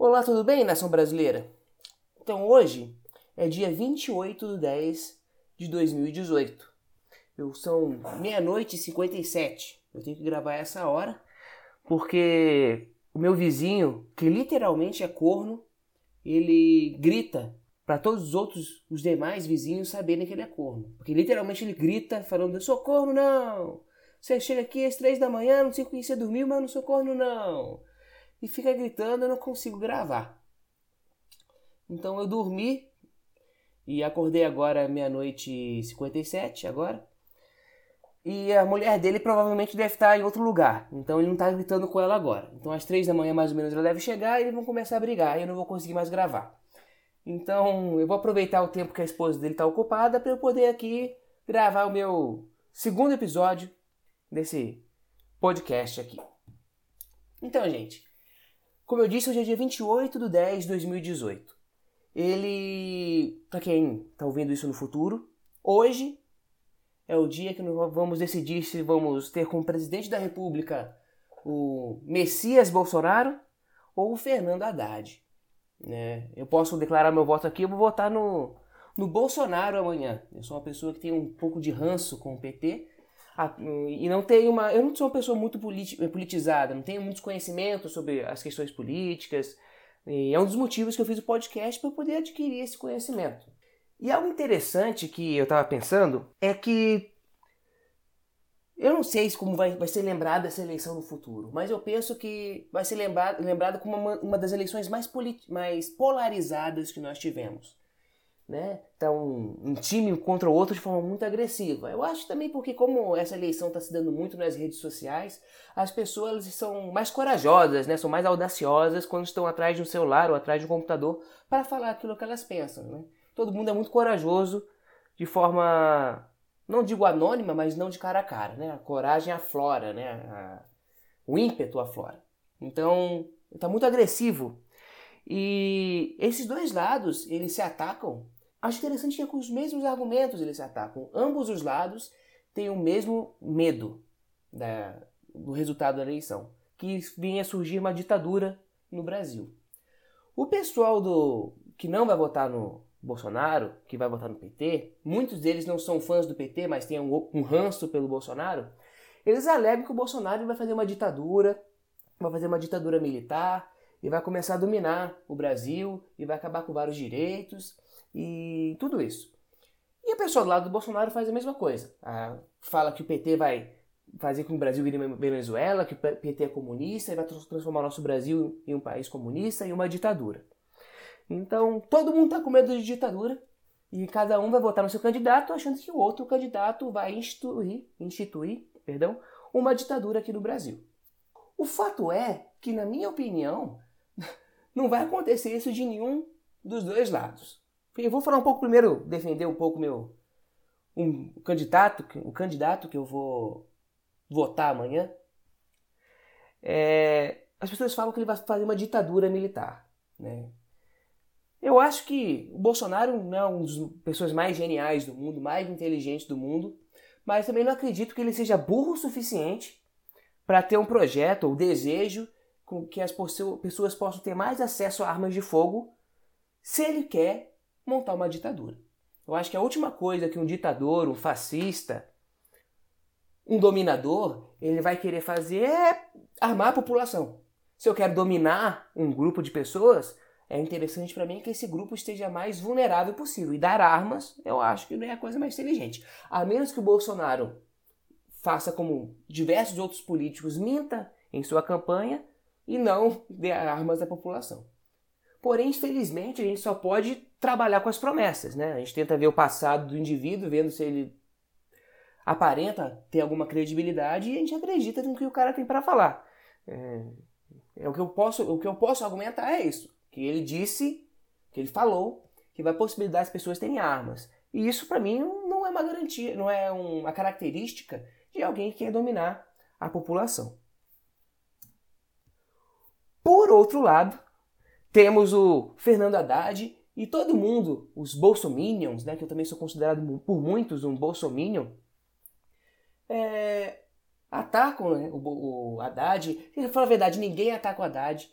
Olá, tudo bem, nação brasileira? Então hoje é dia 28 de 10 de 2018. Eu, são meia-noite e 57. Eu tenho que gravar essa hora porque o meu vizinho, que literalmente é corno, ele grita para todos os outros, os demais vizinhos saberem que ele é corno. Porque literalmente ele grita falando: Eu sou corno, não! Você chega aqui às três da manhã, não sei o que você dormiu, mas eu não sou corno, não! E fica gritando, eu não consigo gravar. Então eu dormi e acordei agora meia-noite e 57 agora. E a mulher dele provavelmente deve estar em outro lugar. Então ele não está gritando com ela agora. Então às três da manhã mais ou menos ela deve chegar e eles vão começar a brigar e eu não vou conseguir mais gravar. Então eu vou aproveitar o tempo que a esposa dele está ocupada para eu poder aqui gravar o meu segundo episódio desse podcast aqui. Então, gente, como eu disse, hoje é dia 28 de 10 de 2018 ele, para quem está ouvindo isso no futuro, hoje é o dia que nós vamos decidir se vamos ter como presidente da República o Messias Bolsonaro ou o Fernando Haddad. Né? Eu posso declarar meu voto aqui, eu vou votar no, no Bolsonaro amanhã. Eu sou uma pessoa que tem um pouco de ranço com o PT e não tenho uma. Eu não sou uma pessoa muito politizada, não tenho muitos conhecimentos sobre as questões políticas. E é um dos motivos que eu fiz o podcast para poder adquirir esse conhecimento. E algo interessante que eu estava pensando é que eu não sei como vai, vai ser lembrada essa eleição no futuro, mas eu penso que vai ser lembrada, lembrada como uma, uma das eleições mais, mais polarizadas que nós tivemos né? Tá um, um, time contra o outro de forma muito agressiva. Eu acho também porque como essa eleição está se dando muito nas redes sociais, as pessoas são mais corajosas, né? São mais audaciosas quando estão atrás de um celular ou atrás de um computador para falar aquilo que elas pensam, né? Todo mundo é muito corajoso de forma não digo anônima, mas não de cara a cara, né? A coragem aflora, né? A, o ímpeto aflora. Então, está muito agressivo. E esses dois lados, eles se atacam Acho interessante que é com os mesmos argumentos eles se atacam. Ambos os lados têm o mesmo medo da, do resultado da eleição, que vinha surgir uma ditadura no Brasil. O pessoal do que não vai votar no Bolsonaro, que vai votar no PT, muitos deles não são fãs do PT, mas têm um, um ranço pelo Bolsonaro, eles alegam que o Bolsonaro vai fazer uma ditadura, vai fazer uma ditadura militar, e vai começar a dominar o Brasil, e vai acabar com vários direitos, e tudo isso. E a pessoa do lado do Bolsonaro faz a mesma coisa. Ah, fala que o PT vai fazer com que o Brasil vire Venezuela, que o PT é comunista e vai transformar o nosso Brasil em um país comunista e uma ditadura. Então, todo mundo está com medo de ditadura e cada um vai votar no seu candidato achando que o outro candidato vai instituir, instituir perdão, uma ditadura aqui no Brasil. O fato é que, na minha opinião, não vai acontecer isso de nenhum dos dois lados. Eu vou falar um pouco primeiro, defender um pouco meu um candidato, o candidato que eu vou votar amanhã. É, as pessoas falam que ele vai fazer uma ditadura militar, né? Eu acho que o Bolsonaro não é uma das pessoas mais geniais do mundo, mais inteligentes do mundo, mas também não acredito que ele seja burro o suficiente para ter um projeto ou desejo com que as pessoas possam ter mais acesso a armas de fogo se ele quer montar uma ditadura. Eu acho que a última coisa que um ditador, um fascista, um dominador, ele vai querer fazer é armar a população. Se eu quero dominar um grupo de pessoas, é interessante para mim que esse grupo esteja mais vulnerável possível. E dar armas, eu acho que não é a coisa mais inteligente. A menos que o Bolsonaro faça como diversos outros políticos, minta em sua campanha e não dê armas à população. Porém, infelizmente, a gente só pode trabalhar com as promessas, né? A gente tenta ver o passado do indivíduo, vendo se ele aparenta ter alguma credibilidade e a gente acredita no que o cara tem para falar. É, é, o que eu posso, o que eu posso argumentar é isso, que ele disse, que ele falou, que vai possibilitar as pessoas terem armas. E isso para mim não é uma garantia, não é uma característica de alguém que quer dominar a população. Por outro lado, temos o Fernando Haddad e todo mundo, os bolsominions, né, que eu também sou considerado por muitos um bolsominion, é, atacam né, o, o Haddad. Pra falar a verdade, ninguém ataca o Haddad.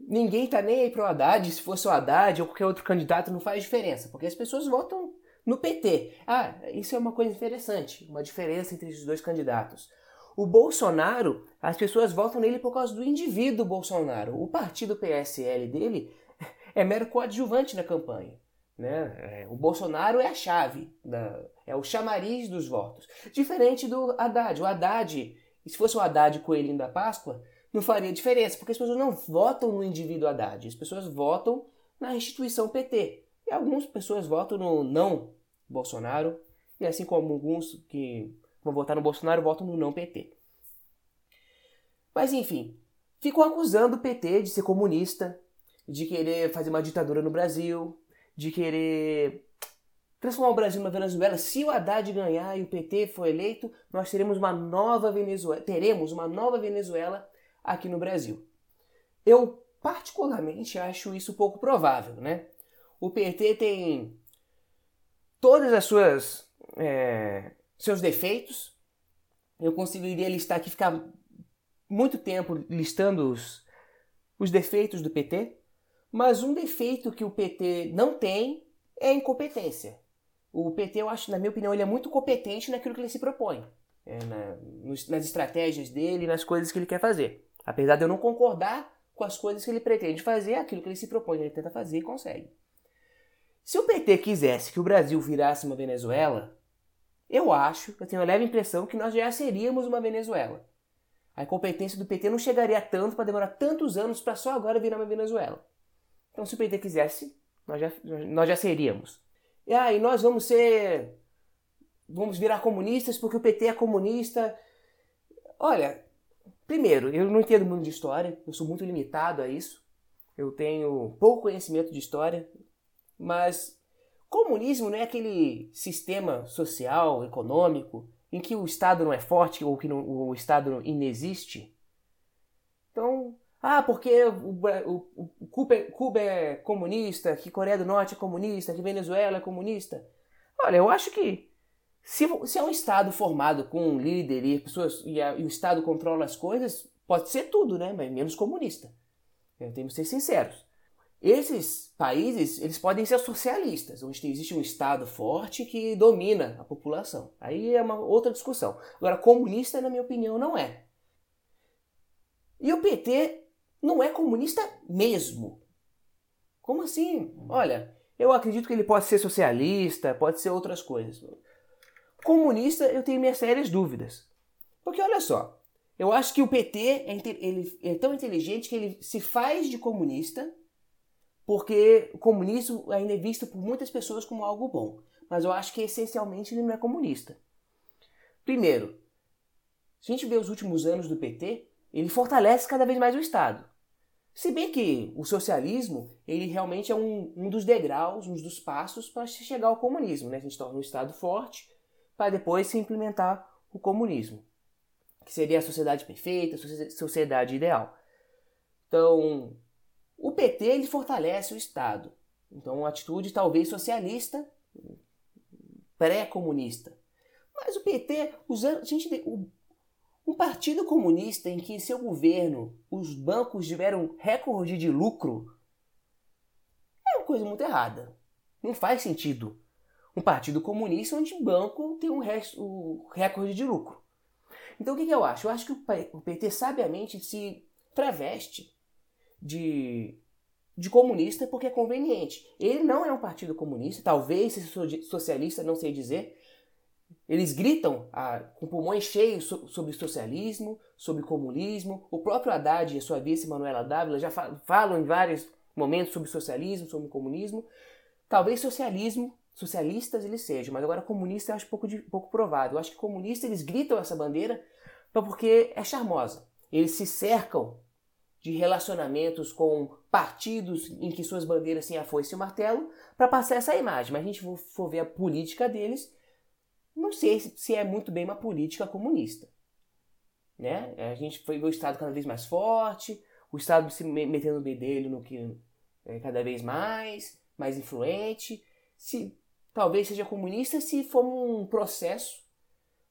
ninguém tá nem aí pro Haddad, se fosse o Haddad ou qualquer outro candidato não faz diferença, porque as pessoas votam no PT. Ah, isso é uma coisa interessante, uma diferença entre os dois candidatos. O Bolsonaro, as pessoas votam nele por causa do indivíduo Bolsonaro. O partido PSL dele é mero coadjuvante na campanha. Né? É, o Bolsonaro é a chave, da, é o chamariz dos votos. Diferente do Haddad. O Haddad, se fosse o Haddad coelhinho da Páscoa, não faria diferença, porque as pessoas não votam no indivíduo Haddad, as pessoas votam na instituição PT. E algumas pessoas votam no não Bolsonaro, e assim como alguns que vão votar no Bolsonaro votam no não PT. Mas enfim, ficam acusando o PT de ser comunista, de querer fazer uma ditadura no Brasil, de querer transformar o Brasil numa Venezuela. Se o Haddad ganhar e o PT for eleito, nós teremos uma nova Venezuela, teremos uma nova Venezuela aqui no Brasil. Eu particularmente acho isso pouco provável, né? O PT tem todas as suas é, seus defeitos. Eu conseguiria listar aqui ficar muito tempo listando os, os defeitos do PT, mas um defeito que o PT não tem é a incompetência. O PT, eu acho, na minha opinião, ele é muito competente naquilo que ele se propõe, é, na, nos, nas estratégias dele, nas coisas que ele quer fazer. Apesar de eu não concordar com as coisas que ele pretende fazer, aquilo que ele se propõe, ele tenta fazer e consegue. Se o PT quisesse que o Brasil virasse uma Venezuela, eu acho, eu tenho a leve impressão que nós já seríamos uma Venezuela. A incompetência do PT não chegaria tanto para demorar tantos anos para só agora virar uma Venezuela. Então, se o PT quisesse, nós já, nós já seríamos. E aí, ah, nós vamos ser. Vamos virar comunistas porque o PT é comunista. Olha, primeiro, eu não entendo muito de história, eu sou muito limitado a isso. Eu tenho pouco conhecimento de história, mas comunismo não é aquele sistema social, econômico, em que o Estado não é forte ou que não, o Estado inexiste. Ah, porque o, o, o Cuba, é, Cuba, é comunista, que Coreia do Norte é comunista, que Venezuela é comunista. Olha, eu acho que se, se é um Estado formado com um líder e, pessoas, e, a, e o Estado controla as coisas, pode ser tudo, né? Mas menos comunista. Eu tenho que ser sinceros. Esses países, eles podem ser socialistas, onde existe um Estado forte que domina a população. Aí é uma outra discussão. Agora, comunista, na minha opinião, não é. E o PT não é comunista mesmo. Como assim? Olha, eu acredito que ele pode ser socialista, pode ser outras coisas. Comunista, eu tenho minhas sérias dúvidas. Porque olha só, eu acho que o PT é, ele é tão inteligente que ele se faz de comunista porque o comunismo ainda é visto por muitas pessoas como algo bom. Mas eu acho que essencialmente ele não é comunista. Primeiro, se a gente vê os últimos anos do PT, ele fortalece cada vez mais o Estado. Se bem que o socialismo, ele realmente é um, um dos degraus, um dos passos para chegar ao comunismo. Né? A gente torna um Estado forte para depois se implementar o comunismo, que seria a sociedade perfeita, a sociedade ideal. Então, o PT ele fortalece o Estado. Então, uma atitude talvez socialista, pré-comunista. Mas o PT, usando, a gente, o, um partido comunista em que em seu governo os bancos tiveram recorde de lucro é uma coisa muito errada. Não faz sentido. Um partido comunista onde o banco tem um, um recorde de lucro. Então o que, que eu acho? Eu acho que o PT sabiamente se traveste de, de comunista porque é conveniente. Ele não é um partido comunista, talvez seja socialista, não sei dizer. Eles gritam ah, com pulmões cheios so, sobre socialismo, sobre comunismo. O próprio Haddad e a sua vice Manuela Dávila já falam em vários momentos sobre socialismo, sobre comunismo. Talvez socialismo, socialistas eles sejam, mas agora comunista eu acho pouco, de, pouco provável. Eu acho que comunista eles gritam essa bandeira porque é charmosa. Eles se cercam de relacionamentos com partidos em que suas bandeiras têm a foice e o martelo para passar essa imagem. Mas a gente for ver a política deles, não sei se é muito bem uma política comunista. Né? A gente foi o Estado cada vez mais forte, o Estado se metendo o bedelho no que é cada vez mais, mais influente. Se talvez seja comunista se for um processo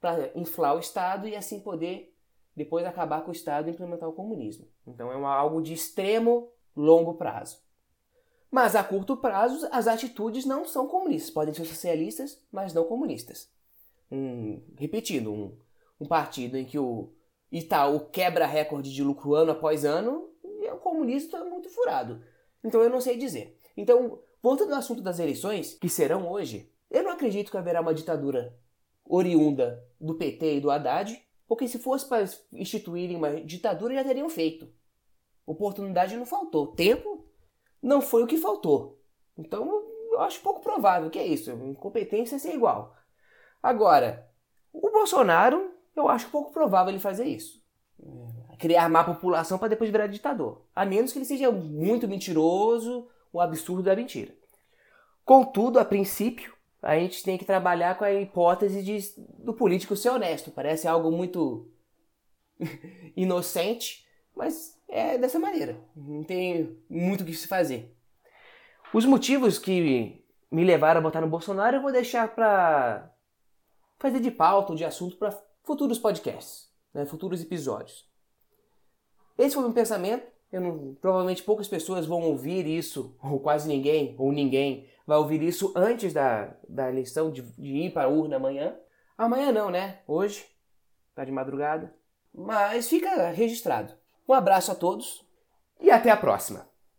para inflar o Estado e assim poder depois acabar com o Estado e implementar o comunismo. Então é algo de extremo, longo prazo. Mas a curto prazo, as atitudes não são comunistas. Podem ser socialistas, mas não comunistas. Um, repetindo, um, um partido em que o Itaú quebra recorde de lucro ano após ano, e o comunismo está muito furado. Então eu não sei dizer. Então, voltando ao assunto das eleições, que serão hoje, eu não acredito que haverá uma ditadura oriunda do PT e do Haddad, porque se fosse para instituírem uma ditadura já teriam feito. Oportunidade não faltou. Tempo não foi o que faltou. Então eu acho pouco provável que é isso. Incompetência é ser igual. Agora, o Bolsonaro, eu acho pouco provável ele fazer isso. Criar má população para depois virar ditador. A menos que ele seja muito mentiroso, o absurdo da mentira. Contudo, a princípio, a gente tem que trabalhar com a hipótese de, do político ser honesto. Parece algo muito inocente, mas é dessa maneira. Não tem muito o que se fazer. Os motivos que me levaram a votar no Bolsonaro eu vou deixar para fazer de pauta ou de assunto para futuros podcasts, né, futuros episódios. Esse foi meu pensamento. Não, provavelmente poucas pessoas vão ouvir isso, ou quase ninguém, ou ninguém, vai ouvir isso antes da, da eleição, de, de ir para a urna amanhã. Amanhã não, né? Hoje, tá de madrugada. Mas fica registrado. Um abraço a todos e até a próxima.